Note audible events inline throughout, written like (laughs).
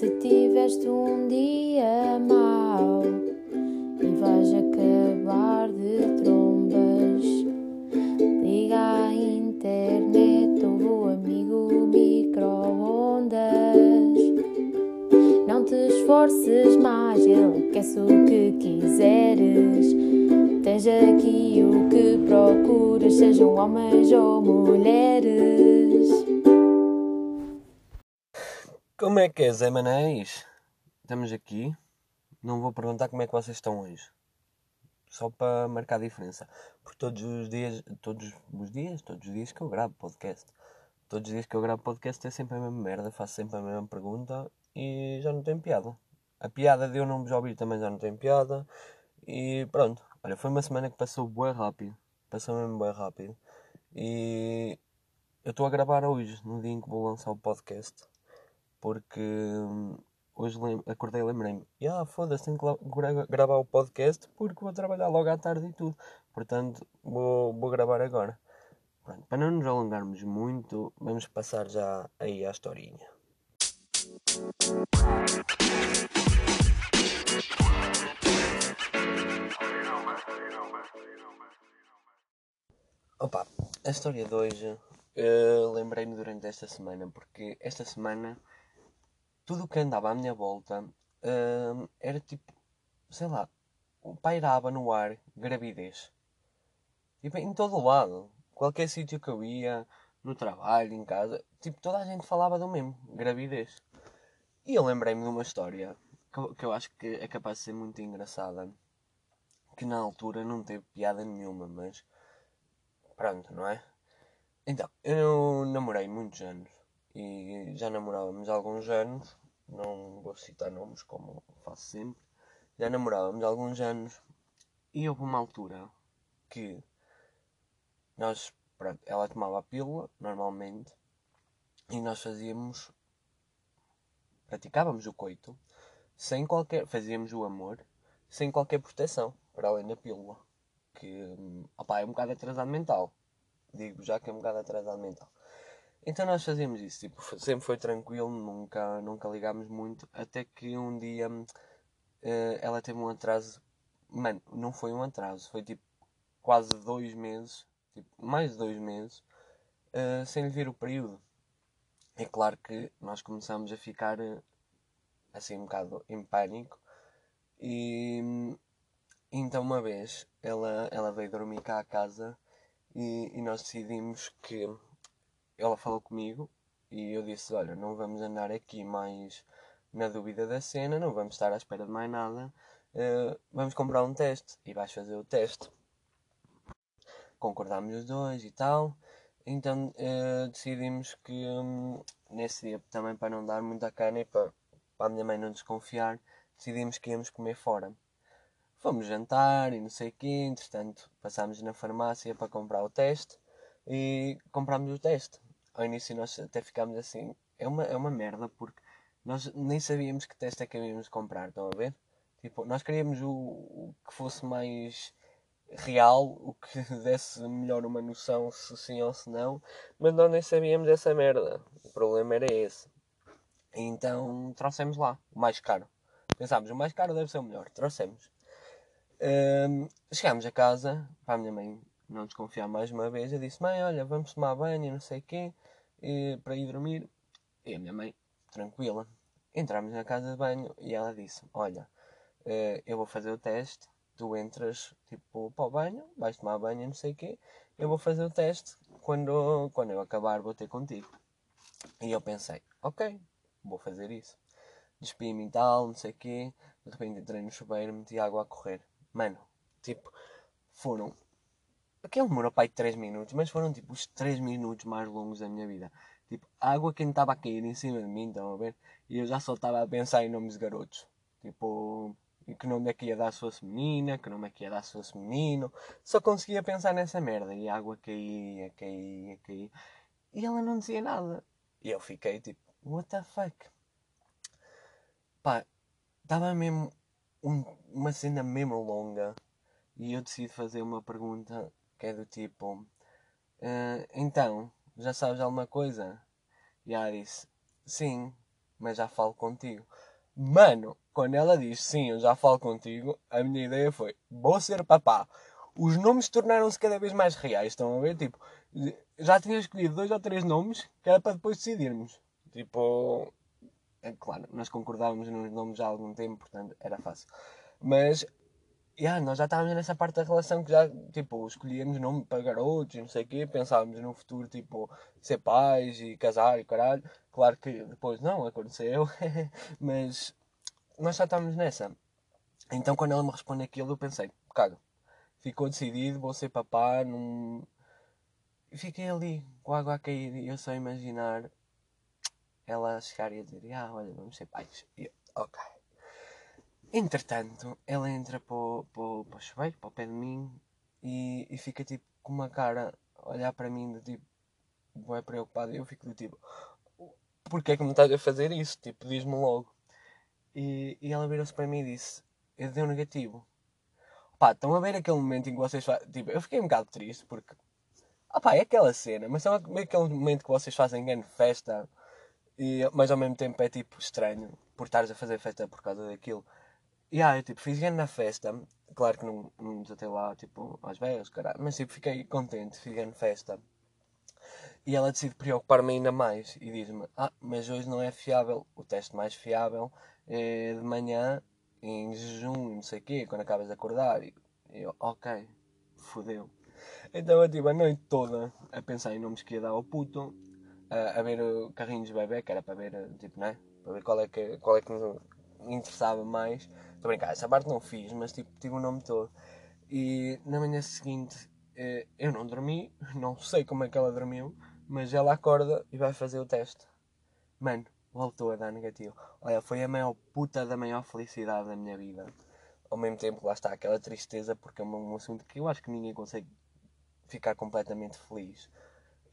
Se tiveste um dia mau e vais acabar de trombas, liga à internet ou amigo micro-ondas. Não te esforces mais, ele aquece o que quiseres. Tens aqui o que procuras, sejam homens ou mulheres. Como é que é, Zé Manés? Estamos aqui. Não vou perguntar como é que vocês estão hoje. Só para marcar a diferença. Porque todos os dias, todos os dias, todos os dias que eu gravo podcast, todos os dias que eu gravo podcast é sempre a mesma merda, faço sempre a mesma pergunta e já não tem piada. A piada de eu não vos ouvir também já não tem piada. E pronto. Olha, foi uma semana que passou bem rápido. Passou mesmo bem rápido. E eu estou a gravar hoje, no dia em que vou lançar o podcast porque hum, hoje acordei e lembrei-me, ah, foda-se, tenho que gra gravar o podcast porque vou trabalhar logo à tarde e tudo. Portanto, vou, vou gravar agora. Pronto, para não nos alongarmos muito, vamos passar já aí à historinha. Opa, a história de hoje uh, lembrei-me durante esta semana, porque esta semana tudo o que andava à minha volta hum, era tipo, sei lá, pairava no ar gravidez. Tipo, em todo o lado. Qualquer sítio que eu ia, no trabalho, em casa, tipo, toda a gente falava do mesmo, gravidez. E eu lembrei-me de uma história que, que eu acho que é capaz de ser muito engraçada. Que na altura não teve piada nenhuma, mas pronto, não é? Então, eu namorei muitos anos e já namorávamos alguns anos não vou citar nomes como faço sempre, já namorávamos há alguns anos. E houve uma altura que nós, pronto, ela tomava a pílula normalmente e nós fazíamos, praticávamos o coito sem qualquer, fazíamos o amor sem qualquer proteção, para além da pílula, que opa, é um bocado atrasado mental, digo já que é um bocado atrasado mental. Então nós fazíamos isso, tipo, sempre foi tranquilo, nunca, nunca ligámos muito, até que um dia uh, ela teve um atraso, mano, não foi um atraso, foi tipo quase dois meses, tipo, mais de dois meses, uh, sem lhe vir o período. É claro que nós começamos a ficar uh, assim um bocado em pânico e então uma vez ela, ela veio dormir cá à casa e, e nós decidimos que ela falou comigo e eu disse: Olha, não vamos andar aqui mais na dúvida da cena, não vamos estar à espera de mais nada, uh, vamos comprar um teste e vais fazer o teste. Concordámos os dois e tal, então uh, decidimos que um, nesse dia, também para não dar muita cana e para, para a minha mãe não desconfiar, decidimos que íamos comer fora. Fomos jantar e não sei o quê, entretanto passámos na farmácia para comprar o teste e comprámos o teste ao início nós até ficámos assim. É uma, é uma merda porque nós nem sabíamos que teste é que havíamos comprar, estão a ver? Tipo, nós queríamos o, o que fosse mais real, o que (laughs) desse melhor uma noção se sim ou se não, mas nós nem sabíamos essa merda. O problema era esse. Então trouxemos lá, o mais caro. Pensámos, o mais caro deve ser o melhor. Trouxemos. Um, chegámos a casa, para a minha mãe não desconfiar mais uma vez, eu disse: Mãe, olha, vamos tomar banho, não sei o quê e, para ir dormir. E a minha mãe, tranquila. Entramos na casa de banho e ela disse: Olha, uh, eu vou fazer o teste. Tu entras tipo para o banho, vais tomar banho, não sei o quê. Eu vou fazer o teste. Quando, quando eu acabar, vou ter contigo. E eu pensei: Ok, vou fazer isso. Despi-me e tal, não sei o quê. De repente entrei no chuveiro, meti água a correr. Mano, tipo, foram Aquele demorou para aí 3 minutos, mas foram tipo os 3 minutos mais longos da minha vida. Tipo, a água que estava a cair em cima de mim, estão a ver? E eu já só estava a pensar em nomes de garotos. Tipo, que nome é que ia dar se fosse menina, que nome é que ia dar se fosse menino. Só conseguia pensar nessa merda. E a água caía, caía, caía. E ela não dizia nada. E eu fiquei tipo, what the fuck? Pá, estava mesmo um, uma cena mesmo longa. E eu decidi fazer uma pergunta que é do tipo: uh, Então, já sabes alguma coisa? E ela disse: Sim, mas já falo contigo. Mano, quando ela diz sim, eu já falo contigo, a minha ideia foi: vou ser papá. Os nomes tornaram-se cada vez mais reais, estão a ver? Tipo, já tinha escolhido dois ou três nomes que era para depois decidirmos. Tipo, é claro, nós concordávamos nos nomes há algum tempo, portanto era fácil. Mas yeah, nós já estávamos nessa parte da relação que já, tipo, escolhíamos nome para garotos e não sei o quê, pensávamos no futuro, tipo, ser pais e casar e caralho. Claro que depois não aconteceu, (laughs) mas nós já estávamos nessa. Então quando ela me responde aquilo, eu pensei, caga, ficou decidido, vou ser papá, num... fiquei ali, com a água a cair, e eu só imaginar ela chegar e dizer, ah, olha, vamos ser pais. E eu, ok. Entretanto, ela entra para o, chuveiro, para o pé de mim, e, e fica tipo com uma cara a olhar para mim de tipo, é preocupado. E eu fico do tipo, porquê é que me estás a fazer isso? Tipo, diz-me logo. E, e ela virou-se para mim e disse, eu dei um negativo. Pá, estão a ver aquele momento em que vocês fazem. Tipo, eu fiquei um bocado triste porque. Ah pá, é aquela cena, mas é aquele momento que vocês fazem grande festa, e, mas ao mesmo tempo é tipo estranho por estares a fazer festa por causa daquilo. Yeah, eu tipo, fiz grande na festa. Claro que não, não desatei lá, tipo, às vezes, caralho. Mas tipo, fiquei contente, fiz grande festa. E ela decide preocupar-me ainda mais e diz-me: Ah, mas hoje não é fiável. O teste mais fiável é de manhã, em jejum, não sei o quê, quando acabas de acordar. E eu, ok, fodeu. Então eu tive a noite toda a pensar em nomes que ia dar ao puto, a, a ver o carrinhos de bebê, que era para ver, tipo, né? Para ver qual é que, qual é que me interessava mais. Estou a brincar, essa parte não fiz, mas tipo, tive o nome todo. E na manhã seguinte eh, eu não dormi, (laughs) não sei como é que ela dormiu, mas ela acorda e vai fazer o teste. Mano, voltou a dar negativo. Olha, foi a maior puta da maior felicidade da minha vida. Ao mesmo tempo, lá está aquela tristeza, porque é um assunto que eu acho que ninguém consegue ficar completamente feliz.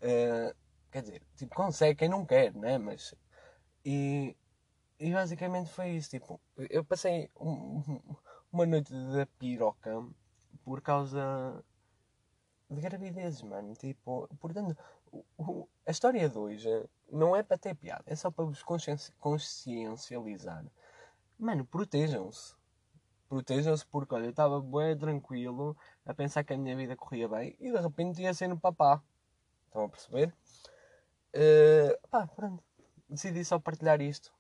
Uh, quer dizer, tipo, consegue quem não quer, né? Mas. E, e basicamente foi isso. Tipo, eu passei um, (laughs) uma noite da piroca por causa de gravidezes, mano. Tipo, portanto, o, o, a história de hoje não é para ter piada, é só para vos consciencializar. Mano, protejam-se. Protejam-se porque, olha, eu estava bem tranquilo a pensar que a minha vida corria bem e de repente ia ser no papá. Estão a perceber? Uh, pá, pronto. Decidi só partilhar isto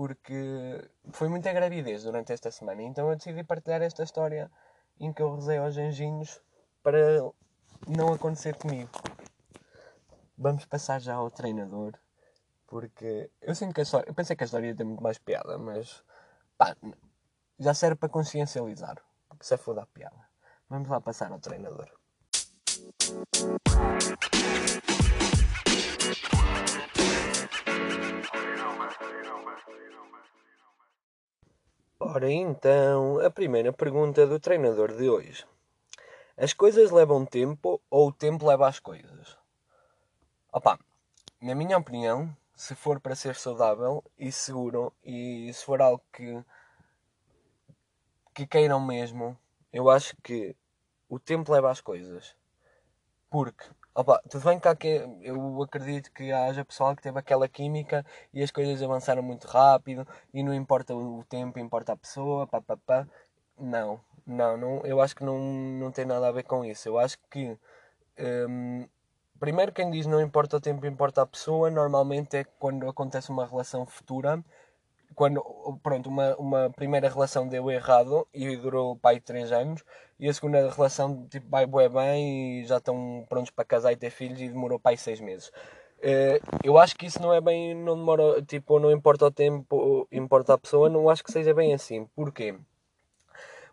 porque foi muita gravidez durante esta semana. Então eu decidi partilhar esta história em que eu rezei aos anjinhos para não acontecer comigo. Vamos passar já ao treinador, porque eu sinto que a história. Eu pensei que a história ia ter muito mais piada, mas pá, já serve para consciencializar, porque se é foda a piada. Vamos lá passar ao treinador. Ora então, a primeira pergunta do treinador de hoje. As coisas levam tempo ou o tempo leva as coisas? Opa, na minha opinião, se for para ser saudável e seguro e se for algo que, que queiram mesmo, eu acho que o tempo leva as coisas. Porque Opa, tudo bem que que eu acredito que haja pessoal que teve aquela química e as coisas avançaram muito rápido e não importa o tempo, importa a pessoa, pá, pá, pá. Não, não, não, eu acho que não, não tem nada a ver com isso. Eu acho que hum, primeiro quem diz não importa o tempo, importa a pessoa, normalmente é quando acontece uma relação futura quando pronto, uma, uma primeira relação deu errado e durou pai 3 anos e a segunda relação tipo, vai bué bem e já estão prontos para casar e ter filhos e demorou pai 6 meses. Uh, eu acho que isso não é bem, não demora, tipo, não importa o tempo, importa a pessoa, não acho que seja bem assim. Porquê?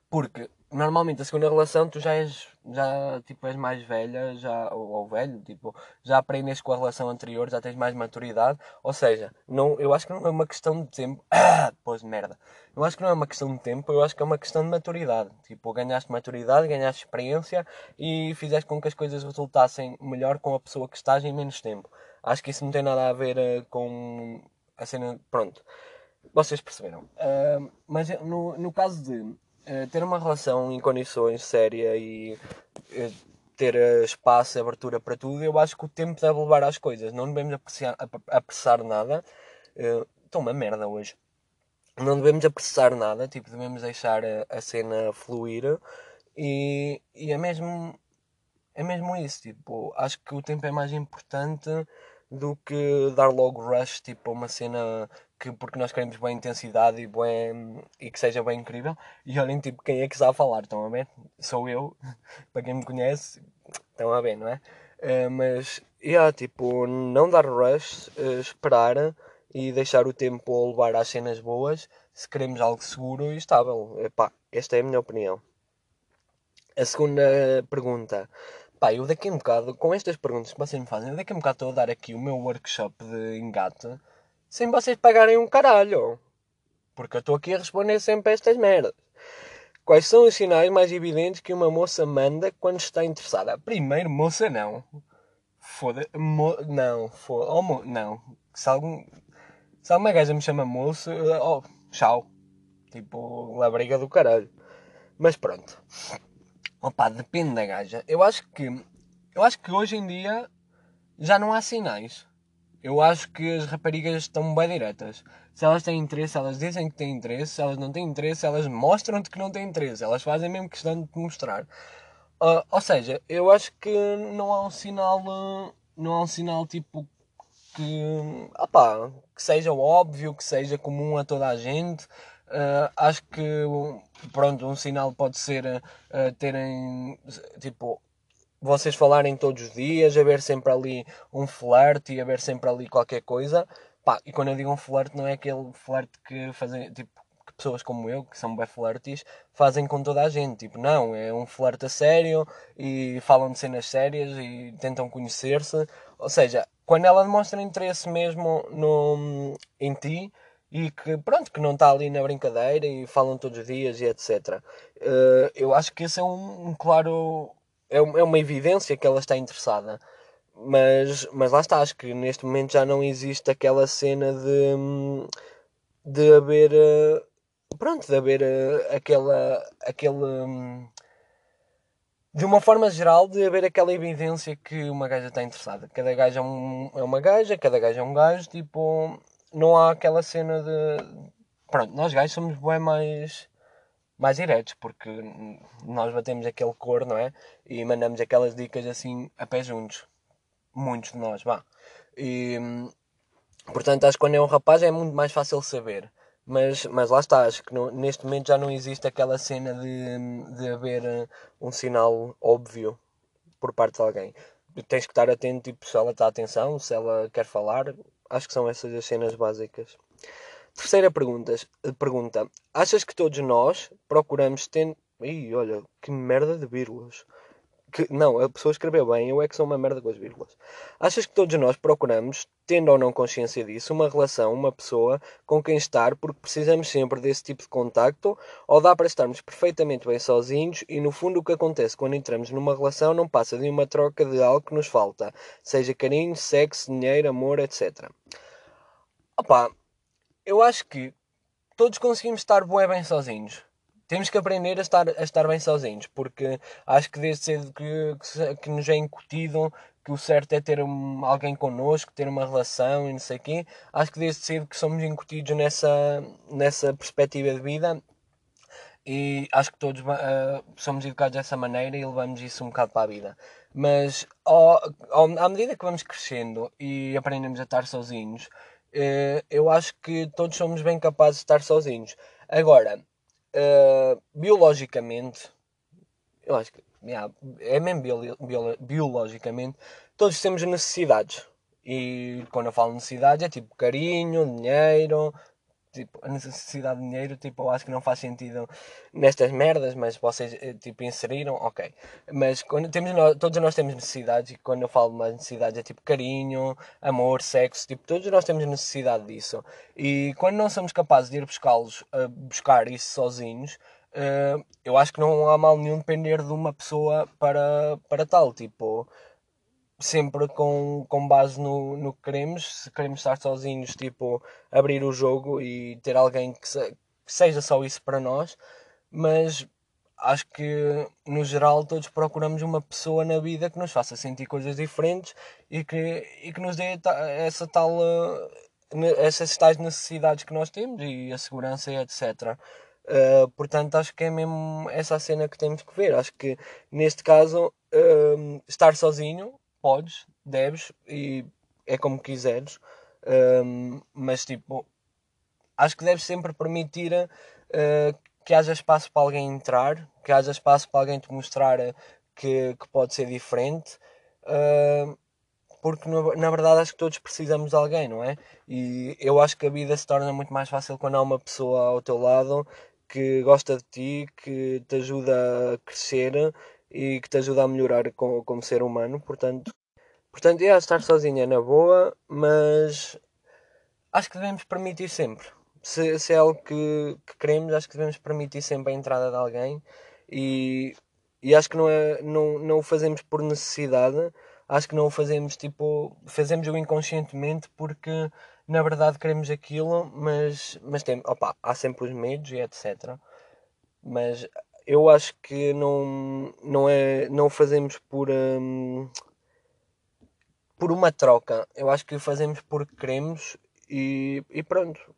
Porque normalmente a segunda relação tu já és já tipo és mais velha já ou, ou, velho tipo já aprendes com a relação anterior já tens mais maturidade. Ou seja não eu acho que não é uma questão de tempo. Ah, (coughs) pois merda. Eu acho que não é uma questão de tempo eu acho que é uma questão de maturidade. Tipo ganhaste maturidade ganhaste experiência e fizeste com que as coisas resultassem melhor com a pessoa que estás em menos tempo. Acho que isso não tem nada a ver uh, com a cena pronto. Vocês perceberam. Uh, mas no, no caso de eh, ter uma relação em condições séria e ter uh, espaço, abertura para tudo, eu acho que o tempo deve levar às coisas. Não devemos apreciar, apressar nada. estou uma merda hoje. Não devemos apressar nada, tipo, devemos deixar a, a cena fluir e, e é mesmo é mesmo isso, tipo, acho que o tempo é mais importante do que dar logo rush, tipo, uma cena que porque nós queremos boa intensidade e, e que seja bem incrível. E olhem, tipo, quem é que sabe falar, estão a ver? Sou eu, (laughs) para quem me conhece, estão a ver, não é? Uh, mas, yeah, tipo, não dar rush, uh, esperar e deixar o tempo levar às cenas boas, se queremos algo seguro e estável. Epá, esta é a minha opinião. A segunda pergunta. Pá, eu daqui a um bocado, com estas perguntas que vocês me fazem, daqui a um bocado estou a dar aqui o meu workshop de engate sem vocês pagarem um caralho. Porque eu estou aqui a responder sempre a estas merdas. Quais são os sinais mais evidentes que uma moça manda quando está interessada? Primeiro, moça não. Foda. Mo, não, foda. Oh, mo, não. Se, algum, se alguma gaja me chama moço, oh, tchau. Tipo, labriga do caralho. Mas pronto. Opa, depende da gaja. Eu acho que. Eu acho que hoje em dia já não há sinais. Eu acho que as raparigas estão bem diretas. Se elas têm interesse, elas dizem que têm interesse. Se elas não têm interesse, elas mostram-te que não têm interesse. Elas fazem mesmo questão de te mostrar. Uh, ou seja, eu acho que não há um sinal. Não há um sinal tipo que. Opá, que seja óbvio, que seja comum a toda a gente. Uh, acho que pronto, um sinal pode ser terem tipo vocês falarem todos os dias, haver sempre ali um flerte e haver sempre ali qualquer coisa. Pá, e quando eu digo um flerte, não é aquele flerte que fazem tipo que pessoas como eu, que são bem flertes, fazem com toda a gente. Tipo, não, é um flerte a sério e falam de cenas sérias e tentam conhecer-se. Ou seja, quando ela demonstra interesse mesmo no, em ti, e que pronto, que não está ali na brincadeira e falam todos os dias e etc. Uh, eh, eu acho que esse é um, um claro é, é uma evidência que ela está interessada. Mas, mas lá está, acho que neste momento já não existe aquela cena de, de haver eh, pronto, de haver eh, aquela aquele de uma forma geral de haver aquela evidência que uma gaja está interessada. Cada gaja é, um, é uma gaja, cada gaja é um gajo, tipo, não há aquela cena de. Pronto, nós gajos somos bem mais. Mais diretos, porque nós batemos aquele cor, não é? E mandamos aquelas dicas assim a pé juntos. Muitos de nós, vá. E. Portanto, acho que quando é um rapaz é muito mais fácil saber. Mas, mas lá está, acho que no, neste momento já não existe aquela cena de, de haver eh, um sinal óbvio por parte de alguém. Tens que estar atento, tipo, se ela está atenção, se ela quer falar, Acho que são essas as cenas básicas. Terceira pergunta, pergunta. Achas que todos nós procuramos ter. Ih, olha, que merda de vírgulas. Que, não, a pessoa escreveu bem, eu é que sou uma merda com as vírgulas. Achas que todos nós procuramos, tendo ou não consciência disso, uma relação, uma pessoa com quem estar porque precisamos sempre desse tipo de contacto? Ou dá para estarmos perfeitamente bem sozinhos e no fundo o que acontece quando entramos numa relação não passa de uma troca de algo que nos falta, seja carinho, sexo, dinheiro, amor, etc. Opá, eu acho que todos conseguimos estar bem sozinhos temos que aprender a estar, a estar bem sozinhos, porque acho que desde cedo que, que, que nos é incutido que o certo é ter um, alguém connosco, ter uma relação e não sei o quê. Acho que desde cedo que somos incutidos nessa, nessa perspectiva de vida e acho que todos uh, somos educados dessa maneira e levamos isso um bocado para a vida. Mas ao, ao, à medida que vamos crescendo e aprendemos a estar sozinhos, uh, eu acho que todos somos bem capazes de estar sozinhos. Agora, uh, biologicamente, eu acho que yeah, é mesmo bio, bio, biologicamente, todos temos necessidades. E quando eu falo necessidades é tipo carinho, dinheiro, tipo, a necessidade de dinheiro, tipo, eu acho que não faz sentido nestas merdas, mas vocês, eh, tipo, inseriram, ok. Mas quando temos, todos nós temos necessidades, e quando eu falo mais necessidades é tipo carinho, amor, sexo, tipo, todos nós temos necessidade disso. E quando não somos capazes de ir buscá-los, uh, buscar isso sozinhos, uh, eu acho que não há mal nenhum depender de uma pessoa para, para tal, tipo sempre com, com base no, no que queremos. Se queremos estar sozinhos, tipo, abrir o jogo e ter alguém que, se, que seja só isso para nós. Mas acho que no geral todos procuramos uma pessoa na vida que nos faça sentir coisas diferentes e que, e que nos dê essa tal essas tais necessidades que nós temos e a segurança e etc. Uh, portanto, acho que é mesmo essa cena que temos que ver. Acho que neste caso, uh, estar sozinho, podes, deves e é como quiseres, uh, mas tipo, acho que deves sempre permitir que haja espaço para alguém entrar, que haja espaço para alguém te mostrar que, que pode ser diferente porque na verdade acho que todos precisamos de alguém, não é? E eu acho que a vida se torna muito mais fácil quando há uma pessoa ao teu lado que gosta de ti, que te ajuda a crescer e que te ajuda a melhorar como, como ser humano. Portanto, portanto é estar sozinha na boa, mas acho que devemos permitir sempre. Se, se é algo que, que queremos, acho que devemos permitir sempre a entrada de alguém e, e acho que não, é, não, não o fazemos por necessidade, acho que não o fazemos tipo, fazemos o inconscientemente porque na verdade queremos aquilo, mas, mas tem, opa, há sempre os medos e etc. Mas eu acho que não, não, é, não fazemos por, hum, por uma troca. Eu acho que fazemos porque queremos e, e pronto.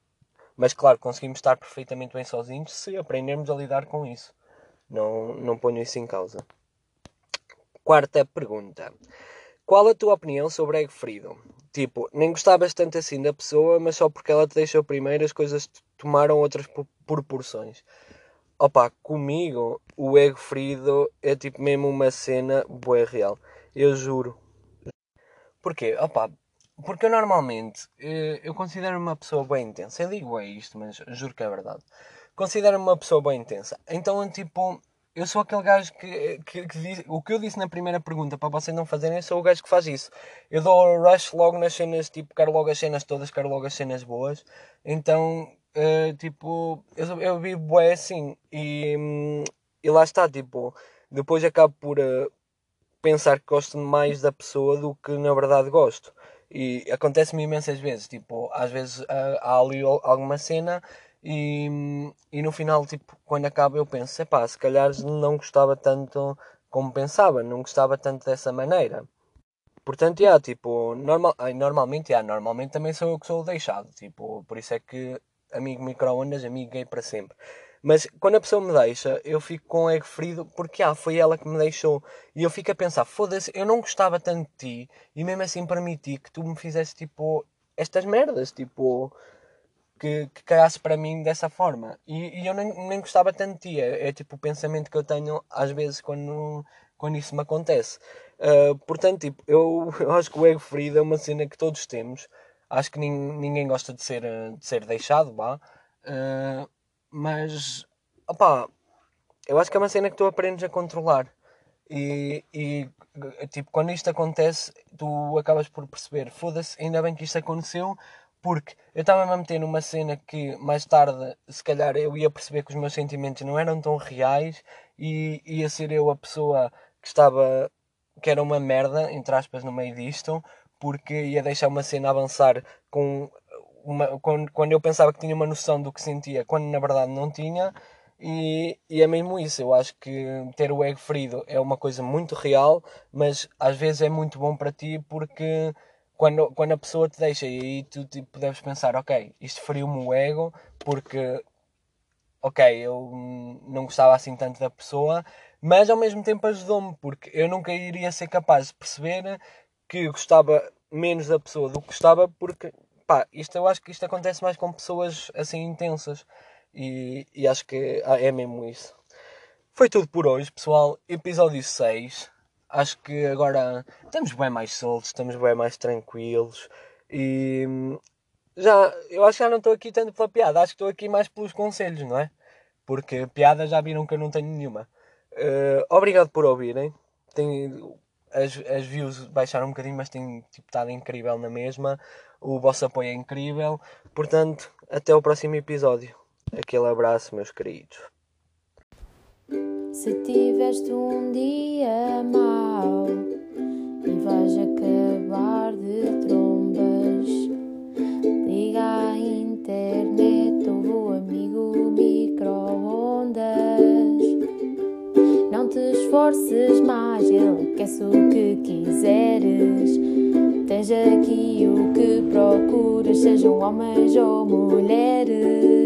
Mas claro, conseguimos estar perfeitamente bem sozinhos se aprendermos a lidar com isso. Não, não ponho isso em causa. Quarta pergunta. Qual a tua opinião sobre Egg Freedom? Tipo, nem gostavas tanto assim da pessoa, mas só porque ela te deixou primeiro as coisas tomaram outras proporções. Opa, comigo o Egg Freedom é tipo mesmo uma cena boa real. Eu juro. Porquê? Opa, porque eu normalmente eh, eu considero uma pessoa bem intensa. Eu digo é isto, mas juro que é verdade. Considero-me uma pessoa bem intensa. Então, tipo, eu sou aquele gajo que, que, que diz, o que eu disse na primeira pergunta para vocês não fazerem, eu sou o gajo que faz isso. Eu dou rush logo nas cenas, tipo, quero logo as cenas todas, quero logo as cenas boas. Então, uh, tipo, eu, eu vivo é assim. E, hum, e lá está, tipo, depois acabo por uh, pensar que gosto mais da pessoa do que na verdade gosto. E acontece-me imensas vezes, tipo, às vezes uh, há ali alguma cena e, e no final, tipo, quando acaba, eu penso: epá, se calhar não gostava tanto como pensava, não gostava tanto dessa maneira. Portanto, yeah, tipo, normal, normalmente, yeah, normalmente também sou eu que sou o deixado, tipo, por isso é que amigo micro-ondas, amigo gay para sempre. Mas quando a pessoa me deixa, eu fico com ego ferido porque ah, foi ela que me deixou. E eu fico a pensar, foda-se, eu não gostava tanto de ti e mesmo assim permiti que tu me fizesse tipo estas merdas, tipo, que, que para mim dessa forma. E, e eu nem, nem gostava tanto de ti. É, é, tipo o pensamento que eu tenho às vezes quando, quando isso me acontece. Uh, portanto, tipo, eu, (laughs) eu acho que o ego ferido é uma cena que todos temos. Acho que nin, ninguém gosta de ser, de ser deixado, vá. Uh, mas, opá, eu acho que é uma cena que tu aprendes a controlar. E, e tipo, quando isto acontece, tu acabas por perceber: foda-se, ainda bem que isto aconteceu, porque eu estava a meter numa cena que mais tarde, se calhar, eu ia perceber que os meus sentimentos não eram tão reais e ia ser eu a pessoa que estava. que era uma merda, entre aspas, no meio disto, porque ia deixar uma cena avançar com. Uma, quando, quando eu pensava que tinha uma noção do que sentia, quando na verdade não tinha, e, e, é mesmo isso. Eu acho que ter o ego ferido é uma coisa muito real, mas às vezes é muito bom para ti porque quando, quando a pessoa te deixa e aí tu tipo, deves pensar, ok, isto feriu-me o ego porque, ok, eu não gostava assim tanto da pessoa, mas ao mesmo tempo ajudou-me porque eu nunca iria ser capaz de perceber que gostava menos da pessoa do que gostava porque, pá, isto, eu acho que isto acontece mais com pessoas assim intensas e, e acho que é mesmo isso. Foi tudo por hoje, pessoal. Episódio 6 acho que agora estamos bem mais soltos, estamos bem mais tranquilos e já, eu acho que já não estou aqui tanto pela piada, acho que estou aqui mais pelos conselhos, não é? Porque piada já viram que eu não tenho nenhuma. Uh, obrigado por ouvirem. Tem, as, as views baixaram um bocadinho, mas tem tipo, estado incrível na mesma. O vosso apoio é incrível. Portanto, até o próximo episódio. Aquele abraço, meus queridos. Se tiveste um dia mau e vais acabar esforces mais, ele quer o que quiseres. Tens aqui o que procuras, sejam homens ou mulheres.